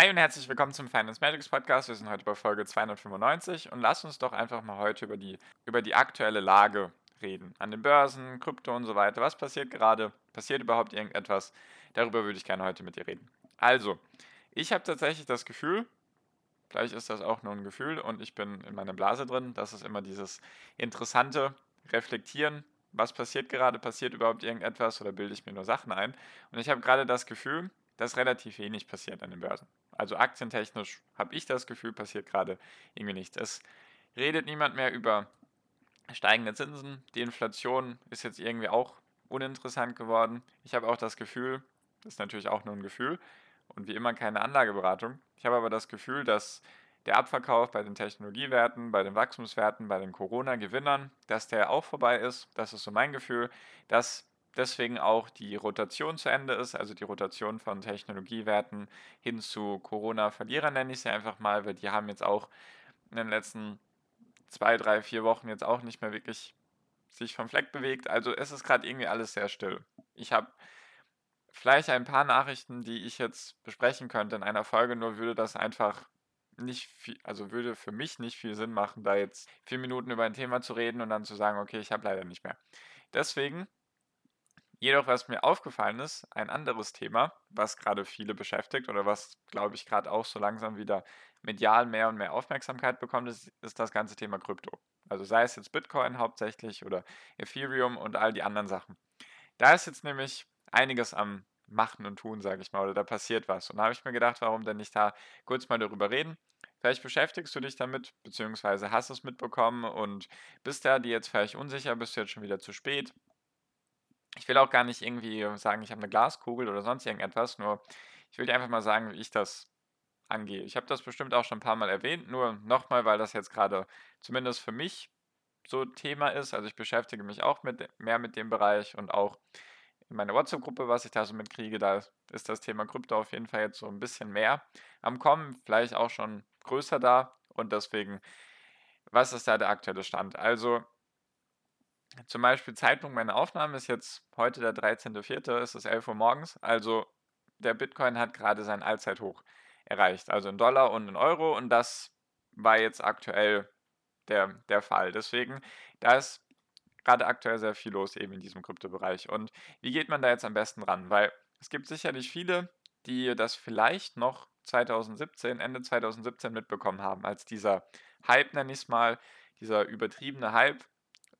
Hi und herzlich willkommen zum Finance Magics Podcast. Wir sind heute bei Folge 295 und lass uns doch einfach mal heute über die, über die aktuelle Lage reden. An den Börsen, Krypto und so weiter. Was passiert gerade? Passiert überhaupt irgendetwas? Darüber würde ich gerne heute mit dir reden. Also, ich habe tatsächlich das Gefühl, vielleicht ist das auch nur ein Gefühl und ich bin in meiner Blase drin, das ist immer dieses interessante Reflektieren. Was passiert gerade? Passiert überhaupt irgendetwas oder bilde ich mir nur Sachen ein? Und ich habe gerade das Gefühl, dass relativ wenig passiert an den Börsen. Also aktientechnisch habe ich das Gefühl, passiert gerade irgendwie nichts. Es redet niemand mehr über steigende Zinsen. Die Inflation ist jetzt irgendwie auch uninteressant geworden. Ich habe auch das Gefühl, das ist natürlich auch nur ein Gefühl und wie immer keine Anlageberatung. Ich habe aber das Gefühl, dass der Abverkauf bei den Technologiewerten, bei den Wachstumswerten, bei den Corona-Gewinnern, dass der auch vorbei ist. Das ist so mein Gefühl, dass deswegen auch die Rotation zu Ende ist, also die Rotation von Technologiewerten hin zu Corona-Verlierern nenne ich sie einfach mal, weil die haben jetzt auch in den letzten zwei, drei, vier Wochen jetzt auch nicht mehr wirklich sich vom Fleck bewegt. Also es ist gerade irgendwie alles sehr still. Ich habe vielleicht ein paar Nachrichten, die ich jetzt besprechen könnte in einer Folge, nur würde das einfach nicht viel, also würde für mich nicht viel Sinn machen, da jetzt vier Minuten über ein Thema zu reden und dann zu sagen, okay, ich habe leider nicht mehr. Deswegen Jedoch, was mir aufgefallen ist, ein anderes Thema, was gerade viele beschäftigt oder was, glaube ich, gerade auch so langsam wieder medial mehr und mehr Aufmerksamkeit bekommt, ist, ist das ganze Thema Krypto. Also sei es jetzt Bitcoin hauptsächlich oder Ethereum und all die anderen Sachen. Da ist jetzt nämlich einiges am Machen und Tun, sage ich mal, oder da passiert was. Und da habe ich mir gedacht, warum denn nicht da kurz mal darüber reden? Vielleicht beschäftigst du dich damit, beziehungsweise hast es mitbekommen und bist da dir jetzt vielleicht unsicher, bist du jetzt schon wieder zu spät ich will auch gar nicht irgendwie sagen, ich habe eine Glaskugel oder sonst irgendetwas, nur ich will dir einfach mal sagen, wie ich das angehe. Ich habe das bestimmt auch schon ein paar Mal erwähnt, nur nochmal, weil das jetzt gerade zumindest für mich so Thema ist. Also ich beschäftige mich auch mit, mehr mit dem Bereich und auch in meiner WhatsApp-Gruppe, was ich da so mitkriege, da ist das Thema Krypto auf jeden Fall jetzt so ein bisschen mehr am Kommen, vielleicht auch schon größer da und deswegen, was ist da der aktuelle Stand? Also zum Beispiel Zeitpunkt meiner Aufnahme ist jetzt heute der 13.04., es ist 11 Uhr morgens. Also der Bitcoin hat gerade sein Allzeithoch erreicht, also in Dollar und in Euro. Und das war jetzt aktuell der, der Fall. Deswegen, da ist gerade aktuell sehr viel los eben in diesem Kryptobereich. Und wie geht man da jetzt am besten ran? Weil es gibt sicherlich viele, die das vielleicht noch 2017, Ende 2017 mitbekommen haben, als dieser Hype, nenne ich es mal, dieser übertriebene Hype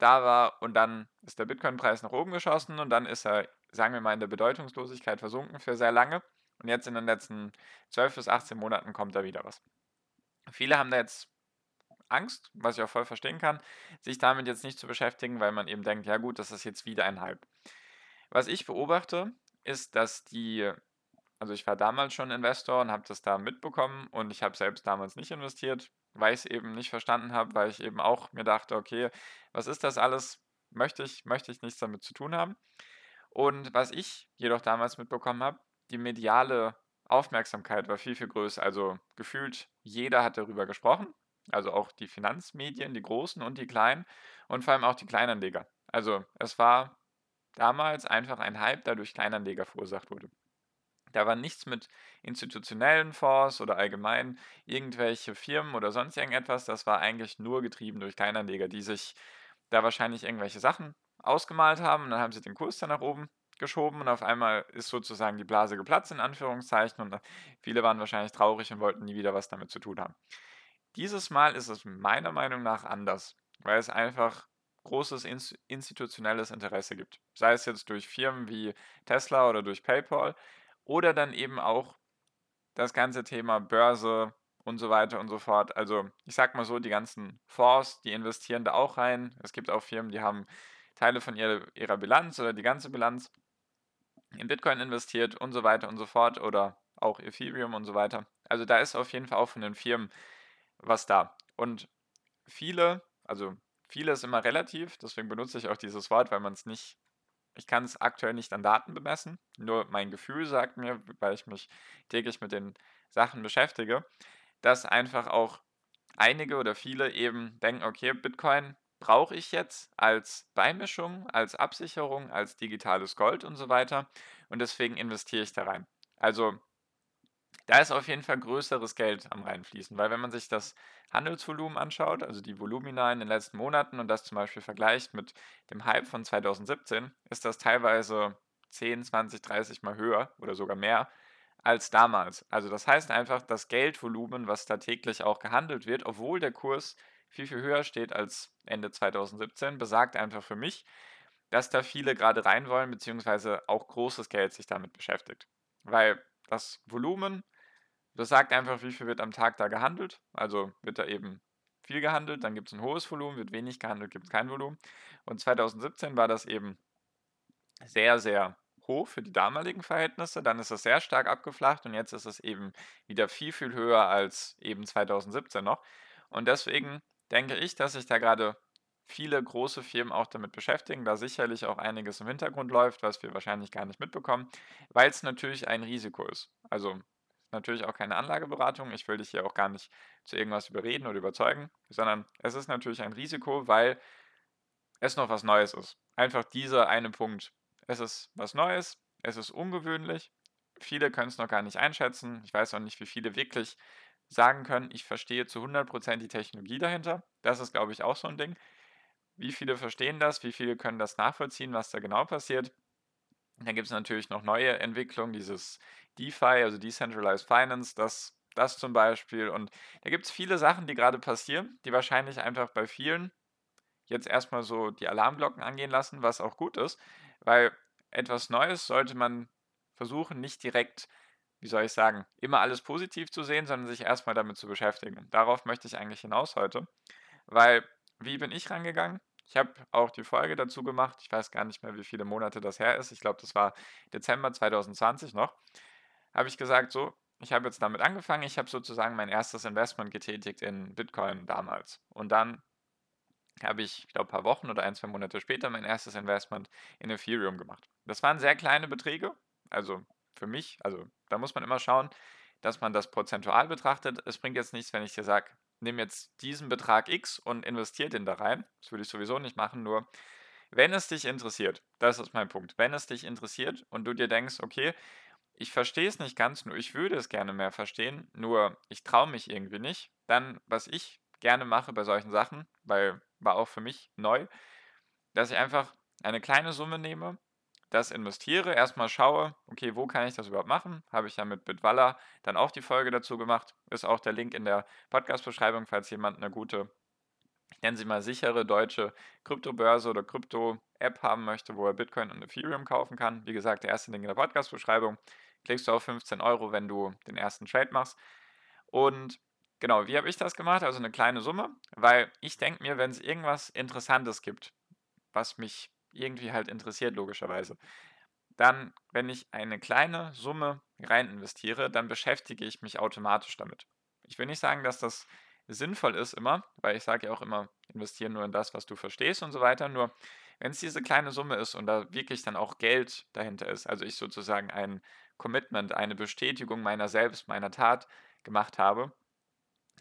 da war und dann ist der Bitcoin-Preis nach oben geschossen und dann ist er, sagen wir mal, in der Bedeutungslosigkeit versunken für sehr lange. Und jetzt in den letzten 12 bis 18 Monaten kommt da wieder was. Viele haben da jetzt Angst, was ich auch voll verstehen kann, sich damit jetzt nicht zu beschäftigen, weil man eben denkt, ja gut, das ist jetzt wieder ein Hype. Was ich beobachte, ist, dass die, also ich war damals schon Investor und habe das da mitbekommen und ich habe selbst damals nicht investiert, weil ich es eben nicht verstanden habe, weil ich eben auch mir dachte, okay, was ist das alles? Möchte ich, möchte ich nichts damit zu tun haben. Und was ich jedoch damals mitbekommen habe, die mediale Aufmerksamkeit war viel, viel größer. Also gefühlt jeder hat darüber gesprochen. Also auch die Finanzmedien, die großen und die kleinen und vor allem auch die Kleinanleger. Also es war damals einfach ein Hype, der durch Kleinanleger verursacht wurde. Da war nichts mit institutionellen Fonds oder allgemein irgendwelche Firmen oder sonst irgendetwas. Das war eigentlich nur getrieben durch Kleinanleger, die sich da wahrscheinlich irgendwelche Sachen ausgemalt haben und dann haben sie den Kurs dann nach oben geschoben und auf einmal ist sozusagen die Blase geplatzt in Anführungszeichen und viele waren wahrscheinlich traurig und wollten nie wieder was damit zu tun haben. Dieses Mal ist es meiner Meinung nach anders, weil es einfach großes institutionelles Interesse gibt. Sei es jetzt durch Firmen wie Tesla oder durch PayPal, oder dann eben auch das ganze Thema Börse und so weiter und so fort. Also ich sag mal so, die ganzen Fonds, die investieren da auch rein. Es gibt auch Firmen, die haben Teile von ihrer, ihrer Bilanz oder die ganze Bilanz in Bitcoin investiert und so weiter und so fort oder auch Ethereum und so weiter. Also da ist auf jeden Fall auch von den Firmen was da. Und viele, also viele ist immer relativ, deswegen benutze ich auch dieses Wort, weil man es nicht, ich kann es aktuell nicht an Daten bemessen, nur mein Gefühl sagt mir, weil ich mich täglich mit den Sachen beschäftige, dass einfach auch einige oder viele eben denken, okay, Bitcoin brauche ich jetzt als Beimischung, als Absicherung, als digitales Gold und so weiter. Und deswegen investiere ich da rein. Also da ist auf jeden Fall größeres Geld am reinfließen, weil wenn man sich das Handelsvolumen anschaut, also die Volumina in den letzten Monaten und das zum Beispiel vergleicht mit dem Hype von 2017, ist das teilweise 10, 20, 30 mal höher oder sogar mehr als damals. Also das heißt einfach, das Geldvolumen, was da täglich auch gehandelt wird, obwohl der Kurs viel, viel höher steht als Ende 2017, besagt einfach für mich, dass da viele gerade rein wollen, beziehungsweise auch großes Geld sich damit beschäftigt. Weil das Volumen, das sagt einfach, wie viel wird am Tag da gehandelt. Also wird da eben viel gehandelt, dann gibt es ein hohes Volumen, wird wenig gehandelt, gibt es kein Volumen. Und 2017 war das eben sehr, sehr hoch für die damaligen Verhältnisse. Dann ist es sehr stark abgeflacht und jetzt ist es eben wieder viel, viel höher als eben 2017 noch. Und deswegen denke ich, dass sich da gerade viele große Firmen auch damit beschäftigen, da sicherlich auch einiges im Hintergrund läuft, was wir wahrscheinlich gar nicht mitbekommen, weil es natürlich ein Risiko ist. Also natürlich auch keine Anlageberatung, ich will dich hier auch gar nicht zu irgendwas überreden oder überzeugen, sondern es ist natürlich ein Risiko, weil es noch was Neues ist. Einfach dieser eine Punkt. Es ist was Neues, es ist ungewöhnlich, viele können es noch gar nicht einschätzen, ich weiß auch nicht, wie viele wirklich sagen können, ich verstehe zu 100% die Technologie dahinter. Das ist, glaube ich, auch so ein Ding. Wie viele verstehen das? Wie viele können das nachvollziehen, was da genau passiert? Dann gibt es natürlich noch neue Entwicklungen, dieses DeFi, also Decentralized Finance, das, das zum Beispiel. Und da gibt es viele Sachen, die gerade passieren, die wahrscheinlich einfach bei vielen jetzt erstmal so die Alarmglocken angehen lassen, was auch gut ist, weil etwas Neues sollte man versuchen, nicht direkt wie soll ich sagen, immer alles positiv zu sehen, sondern sich erstmal damit zu beschäftigen. Darauf möchte ich eigentlich hinaus heute, weil wie bin ich rangegangen? Ich habe auch die Folge dazu gemacht. Ich weiß gar nicht mehr, wie viele Monate das her ist. Ich glaube, das war Dezember 2020 noch. Habe ich gesagt, so, ich habe jetzt damit angefangen. Ich habe sozusagen mein erstes Investment getätigt in Bitcoin damals. Und dann habe ich, ich glaube, ein paar Wochen oder ein, zwei Monate später mein erstes Investment in Ethereum gemacht. Das waren sehr kleine Beträge, also für mich, also da muss man immer schauen, dass man das prozentual betrachtet. Es bringt jetzt nichts, wenn ich dir sage, nimm jetzt diesen Betrag X und investiere den da rein. Das würde ich sowieso nicht machen, nur wenn es dich interessiert, das ist mein Punkt, wenn es dich interessiert und du dir denkst, okay, ich verstehe es nicht ganz, nur ich würde es gerne mehr verstehen, nur ich traue mich irgendwie nicht, dann, was ich gerne mache bei solchen Sachen, weil war auch für mich neu, dass ich einfach eine kleine Summe nehme das investiere, erstmal schaue, okay, wo kann ich das überhaupt machen? Habe ich ja mit Bitwalla dann auch die Folge dazu gemacht. Ist auch der Link in der Podcast-Beschreibung, falls jemand eine gute, ich nenne sie mal sichere deutsche Kryptobörse oder Krypto-App haben möchte, wo er Bitcoin und Ethereum kaufen kann. Wie gesagt, der erste Link in der Podcast-Beschreibung. Klickst du auf 15 Euro, wenn du den ersten Trade machst. Und genau, wie habe ich das gemacht? Also eine kleine Summe, weil ich denke mir, wenn es irgendwas Interessantes gibt, was mich irgendwie halt interessiert, logischerweise. Dann, wenn ich eine kleine Summe rein investiere, dann beschäftige ich mich automatisch damit. Ich will nicht sagen, dass das sinnvoll ist immer, weil ich sage ja auch immer, investieren nur in das, was du verstehst und so weiter. Nur wenn es diese kleine Summe ist und da wirklich dann auch Geld dahinter ist, also ich sozusagen ein Commitment, eine Bestätigung meiner selbst, meiner Tat gemacht habe,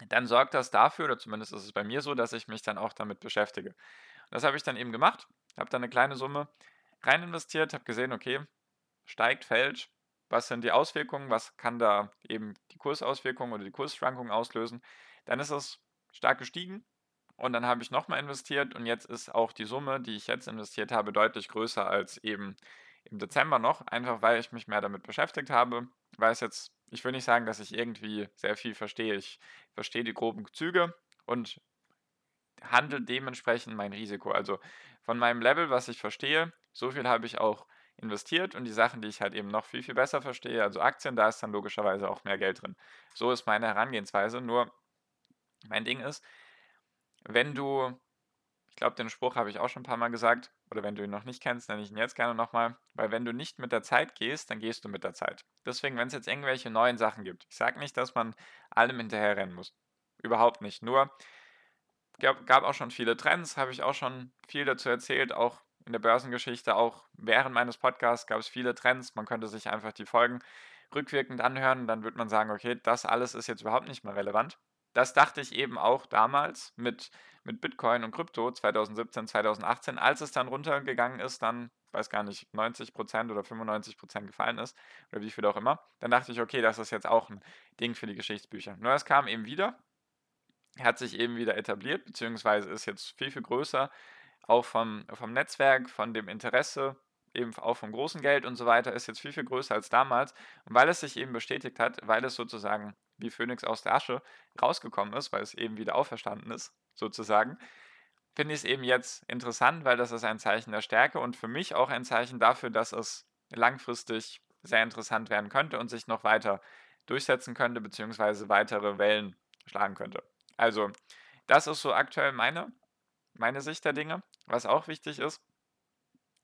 dann sorgt das dafür, oder zumindest ist es bei mir so, dass ich mich dann auch damit beschäftige. Das habe ich dann eben gemacht habe da eine kleine Summe rein investiert, habe gesehen, okay, steigt, fällt, was sind die Auswirkungen, was kann da eben die Kursauswirkungen oder die Kursschwankungen auslösen. Dann ist es stark gestiegen und dann habe ich nochmal investiert und jetzt ist auch die Summe, die ich jetzt investiert habe, deutlich größer als eben im Dezember noch, einfach weil ich mich mehr damit beschäftigt habe. Weil es jetzt, ich will nicht sagen, dass ich irgendwie sehr viel verstehe. Ich verstehe die groben Züge und handle dementsprechend mein Risiko. Also von meinem Level, was ich verstehe, so viel habe ich auch investiert und die Sachen, die ich halt eben noch viel, viel besser verstehe, also Aktien, da ist dann logischerweise auch mehr Geld drin. So ist meine Herangehensweise. Nur mein Ding ist, wenn du, ich glaube, den Spruch habe ich auch schon ein paar Mal gesagt. Oder wenn du ihn noch nicht kennst, nenne ich ihn jetzt gerne nochmal. Weil wenn du nicht mit der Zeit gehst, dann gehst du mit der Zeit. Deswegen, wenn es jetzt irgendwelche neuen Sachen gibt, ich sage nicht, dass man allem hinterherrennen muss. Überhaupt nicht. Nur gab, gab auch schon viele Trends, habe ich auch schon viel dazu erzählt, auch in der Börsengeschichte, auch während meines Podcasts gab es viele Trends. Man könnte sich einfach die Folgen rückwirkend anhören, dann wird man sagen, okay, das alles ist jetzt überhaupt nicht mehr relevant. Das dachte ich eben auch damals mit, mit Bitcoin und Krypto 2017, 2018, als es dann runtergegangen ist, dann, weiß gar nicht, 90% oder 95% gefallen ist oder wie viel auch immer, dann dachte ich, okay, das ist jetzt auch ein Ding für die Geschichtsbücher. Nur es kam eben wieder, hat sich eben wieder etabliert, beziehungsweise ist jetzt viel, viel größer, auch vom, vom Netzwerk, von dem Interesse eben auch vom großen Geld und so weiter, ist jetzt viel, viel größer als damals. Und weil es sich eben bestätigt hat, weil es sozusagen wie Phönix aus der Asche rausgekommen ist, weil es eben wieder auferstanden ist, sozusagen, finde ich es eben jetzt interessant, weil das ist ein Zeichen der Stärke und für mich auch ein Zeichen dafür, dass es langfristig sehr interessant werden könnte und sich noch weiter durchsetzen könnte, beziehungsweise weitere Wellen schlagen könnte. Also, das ist so aktuell meine, meine Sicht der Dinge. Was auch wichtig ist,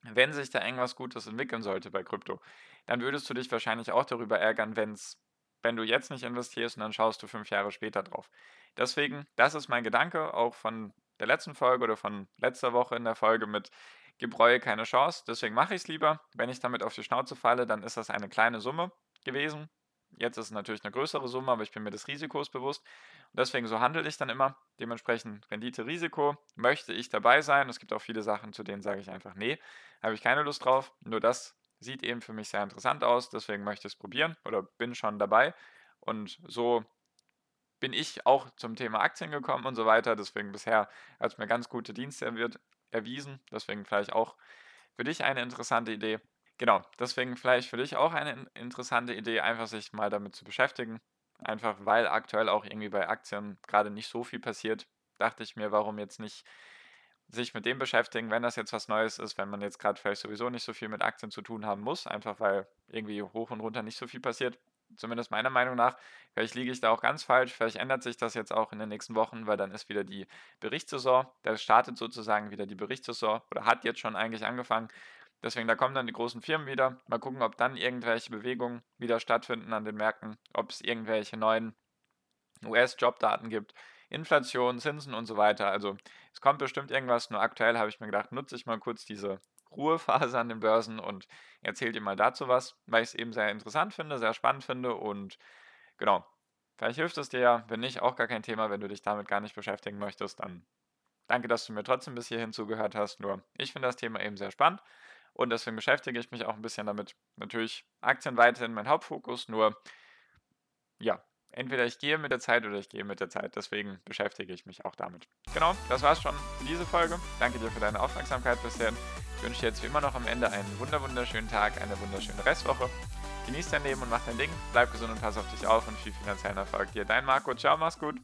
wenn sich da irgendwas Gutes entwickeln sollte bei Krypto, dann würdest du dich wahrscheinlich auch darüber ärgern, wenn's, wenn du jetzt nicht investierst und dann schaust du fünf Jahre später drauf. Deswegen, das ist mein Gedanke, auch von der letzten Folge oder von letzter Woche in der Folge mit Gebräue keine Chance. Deswegen mache ich es lieber. Wenn ich damit auf die Schnauze falle, dann ist das eine kleine Summe gewesen. Jetzt ist es natürlich eine größere Summe, aber ich bin mir des Risikos bewusst. Und deswegen so handle ich dann immer. Dementsprechend Rendite, Risiko. Möchte ich dabei sein? Es gibt auch viele Sachen, zu denen sage ich einfach, nee, habe ich keine Lust drauf. Nur das sieht eben für mich sehr interessant aus. Deswegen möchte ich es probieren oder bin schon dabei. Und so bin ich auch zum Thema Aktien gekommen und so weiter. Deswegen bisher hat es mir ganz gute Dienste erwiesen. Deswegen vielleicht auch für dich eine interessante Idee. Genau, deswegen vielleicht für dich auch eine interessante Idee, einfach sich mal damit zu beschäftigen. Einfach weil aktuell auch irgendwie bei Aktien gerade nicht so viel passiert, dachte ich mir, warum jetzt nicht sich mit dem beschäftigen, wenn das jetzt was Neues ist, wenn man jetzt gerade vielleicht sowieso nicht so viel mit Aktien zu tun haben muss, einfach weil irgendwie hoch und runter nicht so viel passiert. Zumindest meiner Meinung nach. Vielleicht liege ich da auch ganz falsch. Vielleicht ändert sich das jetzt auch in den nächsten Wochen, weil dann ist wieder die Berichtssaison. Da startet sozusagen wieder die Berichtssaison oder hat jetzt schon eigentlich angefangen. Deswegen, da kommen dann die großen Firmen wieder. Mal gucken, ob dann irgendwelche Bewegungen wieder stattfinden an den Märkten, ob es irgendwelche neuen US-Jobdaten gibt, Inflation, Zinsen und so weiter. Also es kommt bestimmt irgendwas. Nur aktuell habe ich mir gedacht, nutze ich mal kurz diese Ruhephase an den Börsen und erzähle dir mal dazu was, weil ich es eben sehr interessant finde, sehr spannend finde und genau. Vielleicht hilft es dir ja, wenn nicht, auch gar kein Thema, wenn du dich damit gar nicht beschäftigen möchtest, dann danke, dass du mir trotzdem bis hierhin zugehört hast. Nur ich finde das Thema eben sehr spannend und deswegen beschäftige ich mich auch ein bisschen damit. Natürlich Aktien weiterhin mein Hauptfokus, nur ja, entweder ich gehe mit der Zeit oder ich gehe mit der Zeit. Deswegen beschäftige ich mich auch damit. Genau, das war's schon für diese Folge. Danke dir für deine Aufmerksamkeit bisher. Ich wünsche dir jetzt wie immer noch am Ende einen wunderschönen Tag, eine wunderschöne Restwoche. Genieß dein Leben und mach dein Ding. Bleib gesund und pass auf dich auf und viel finanziellen Erfolg dir. Dein Marco. Ciao, mach's gut.